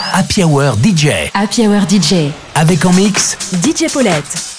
Happy Hour DJ. Happy Hour DJ. Avec en mix DJ Paulette.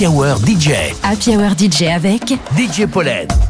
Happy Hour DJ. Happy Hour DJ avec DJ Paulette.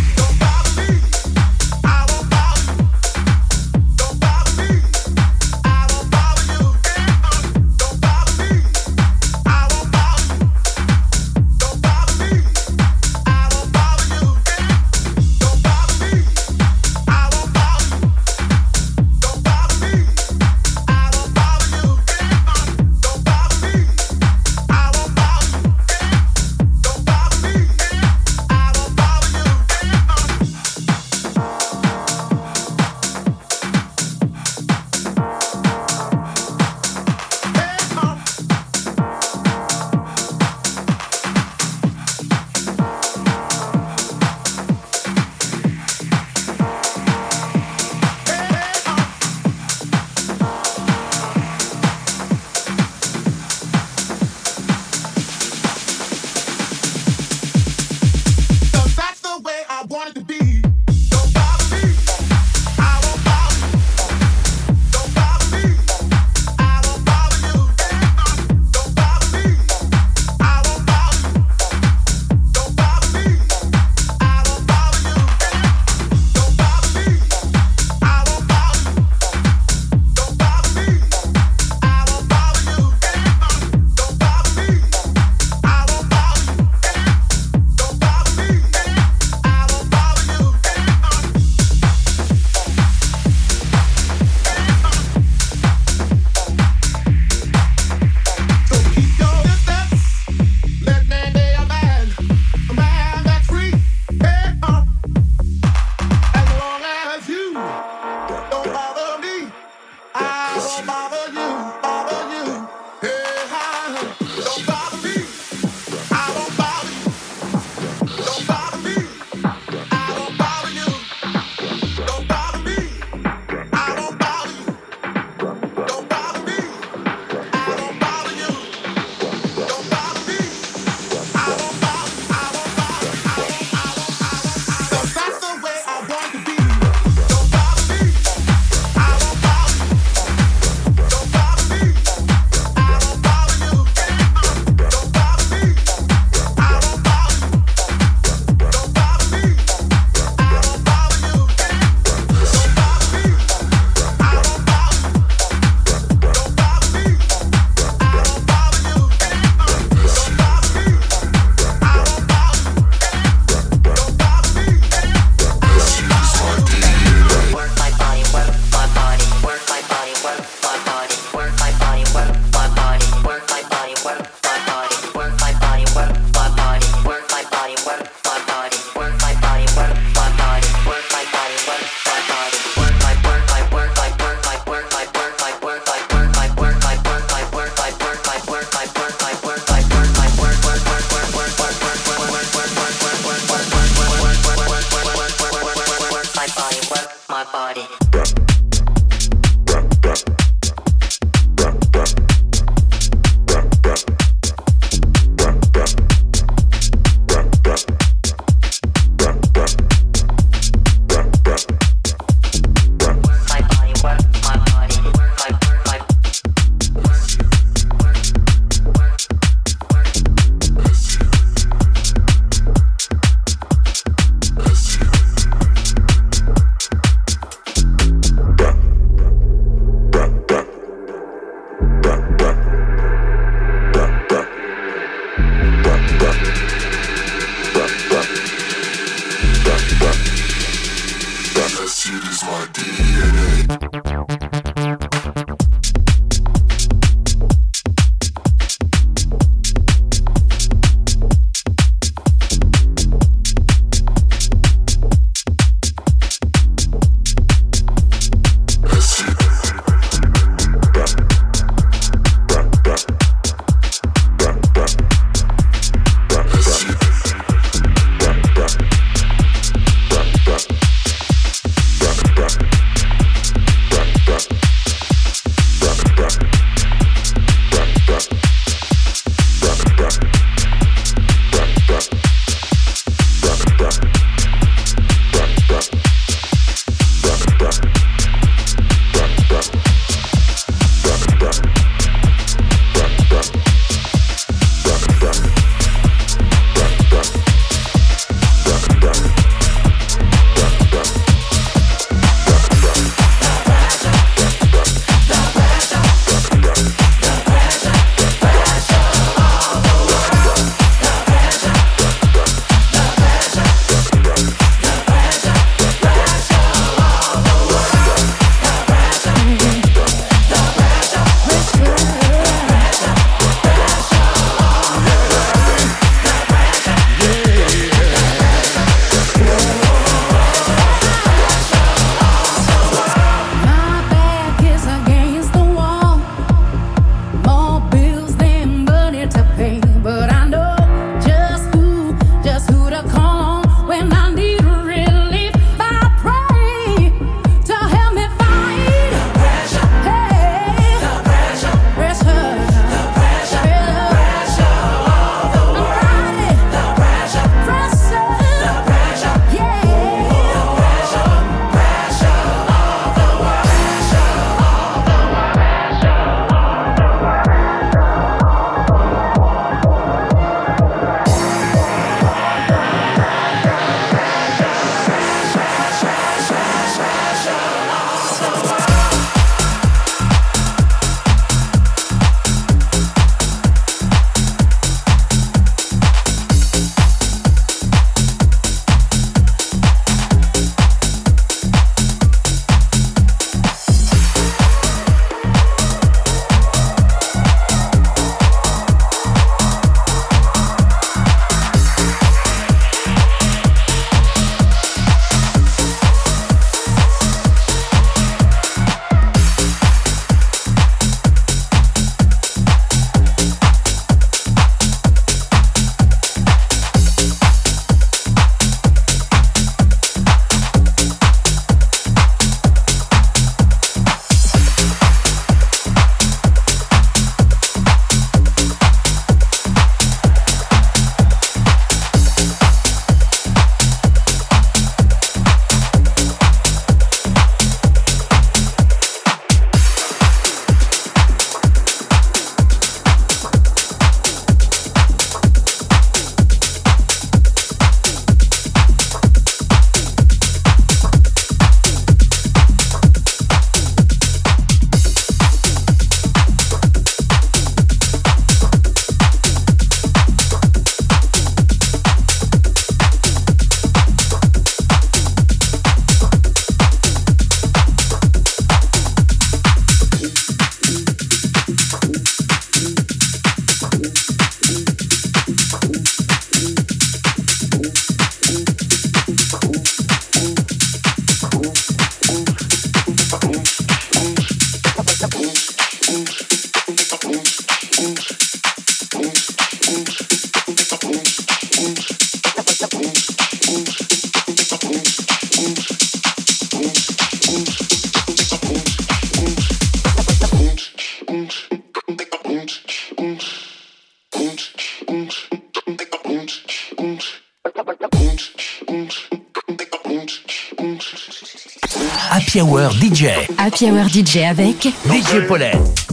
Happy Hour DJ avec DJ Paulette.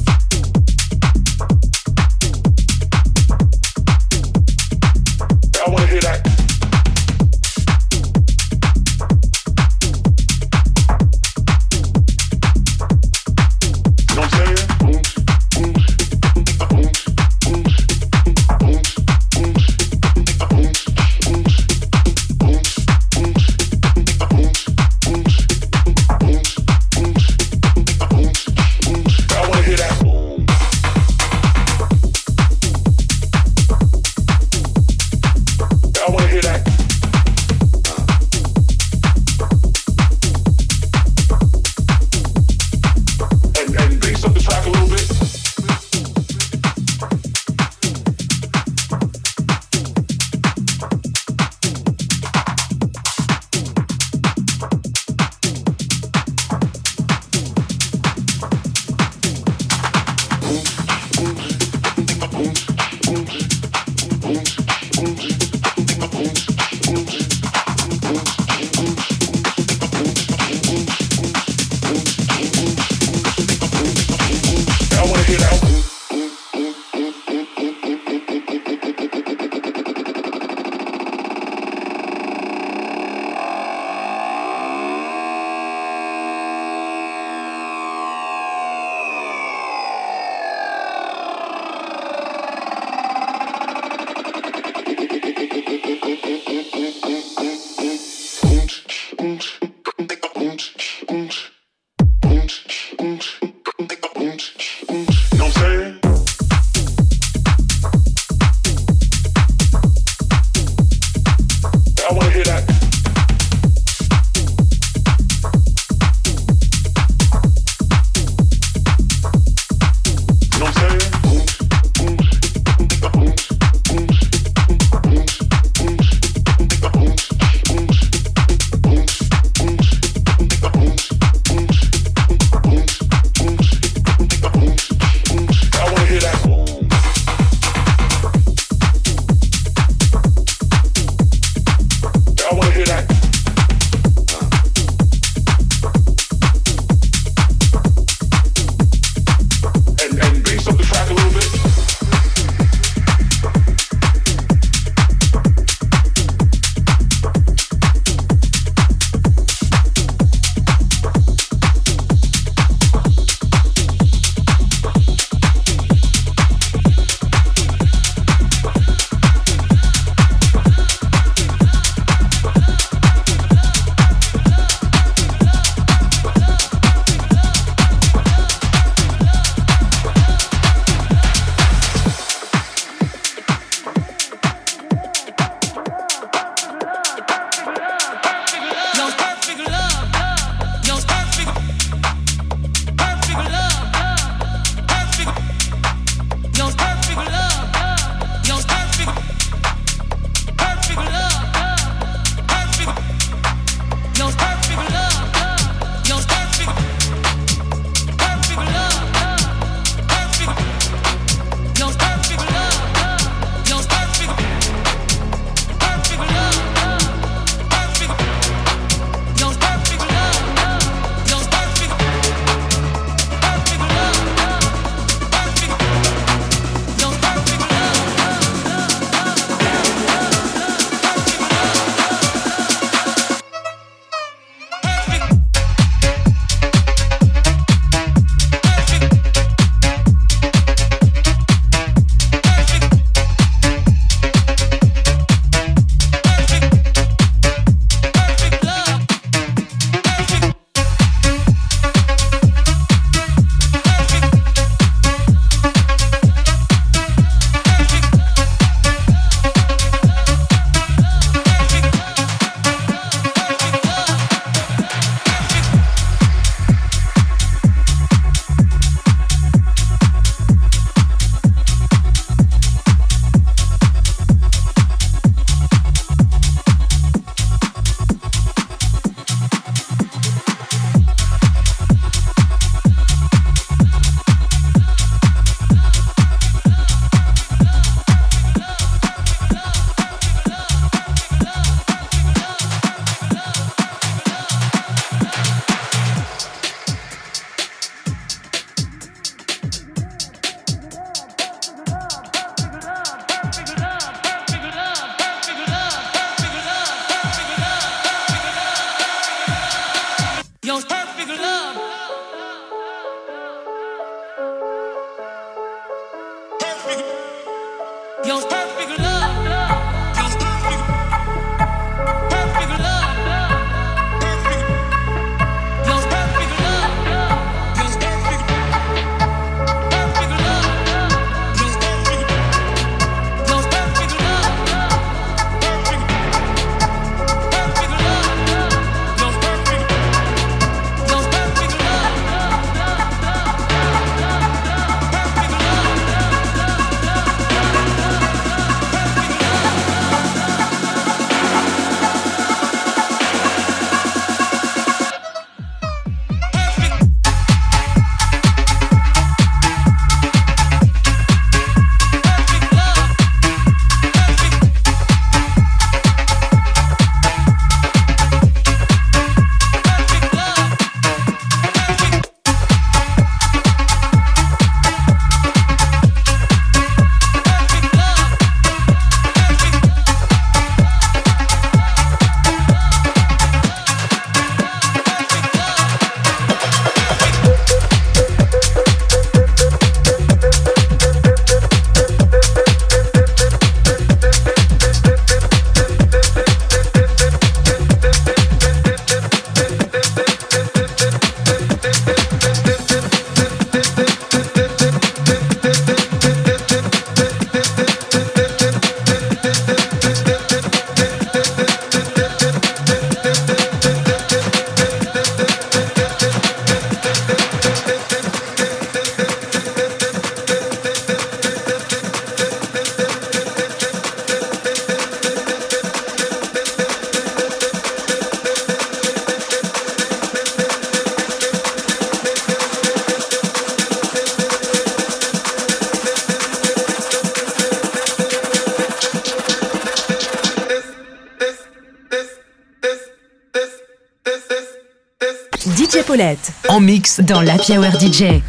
Dans la Hour DJ.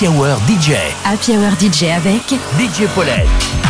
Happy Hour DJ. Happy Hour DJ avec DJ Paulette.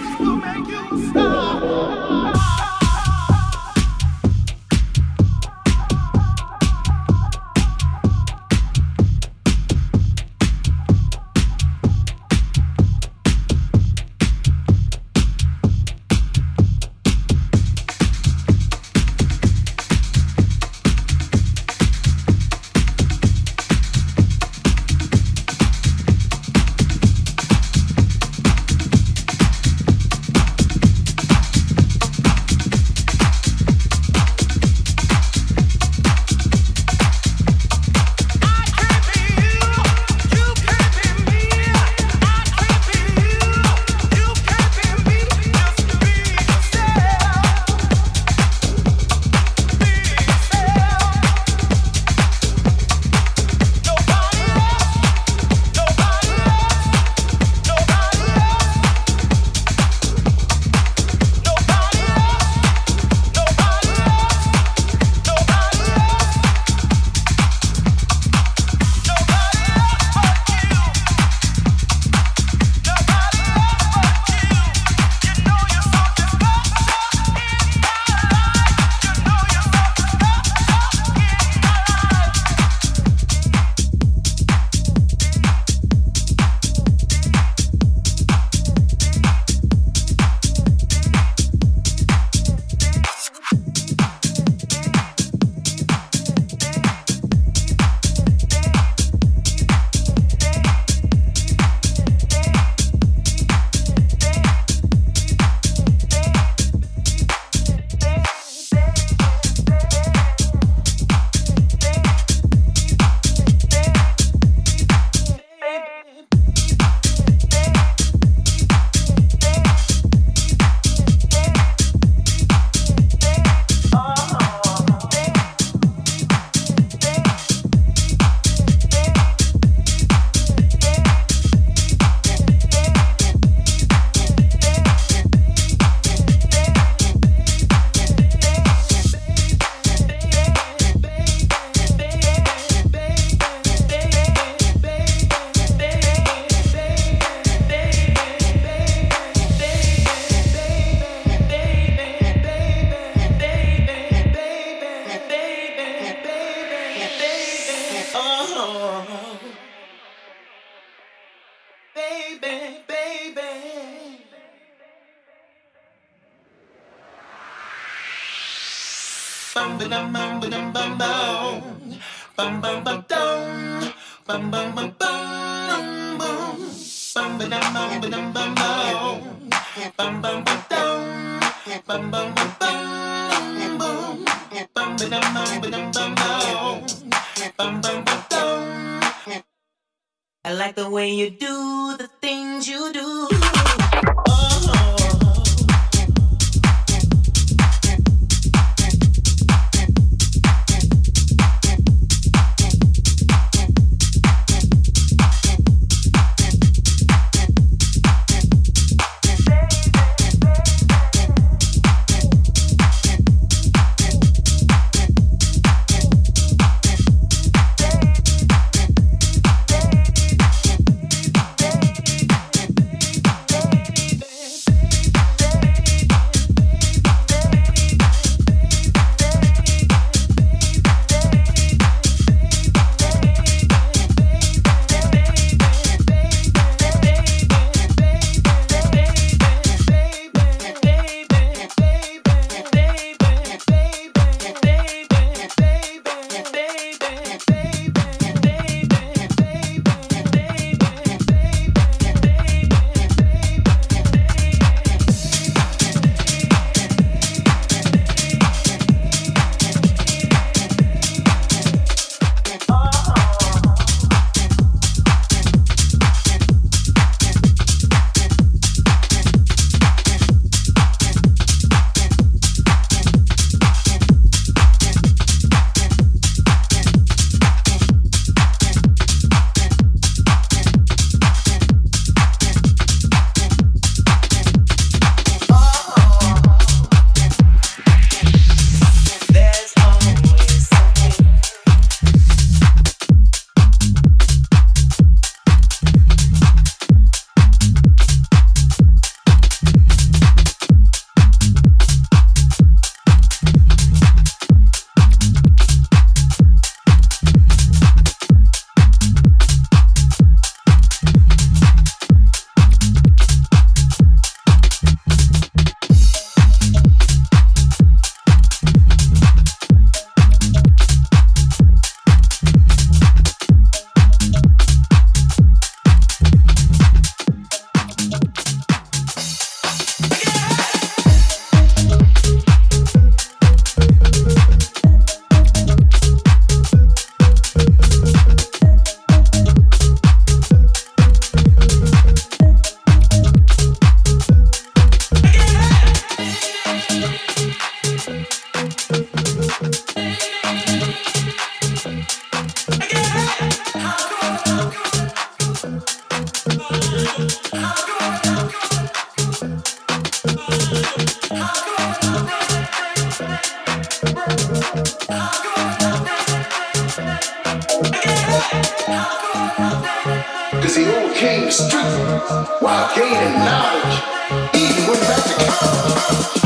Came straight while gaining knowledge, even went back to college.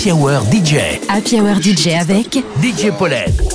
Happy Hour DJ. Happy Hour DJ avec DJ Paulette.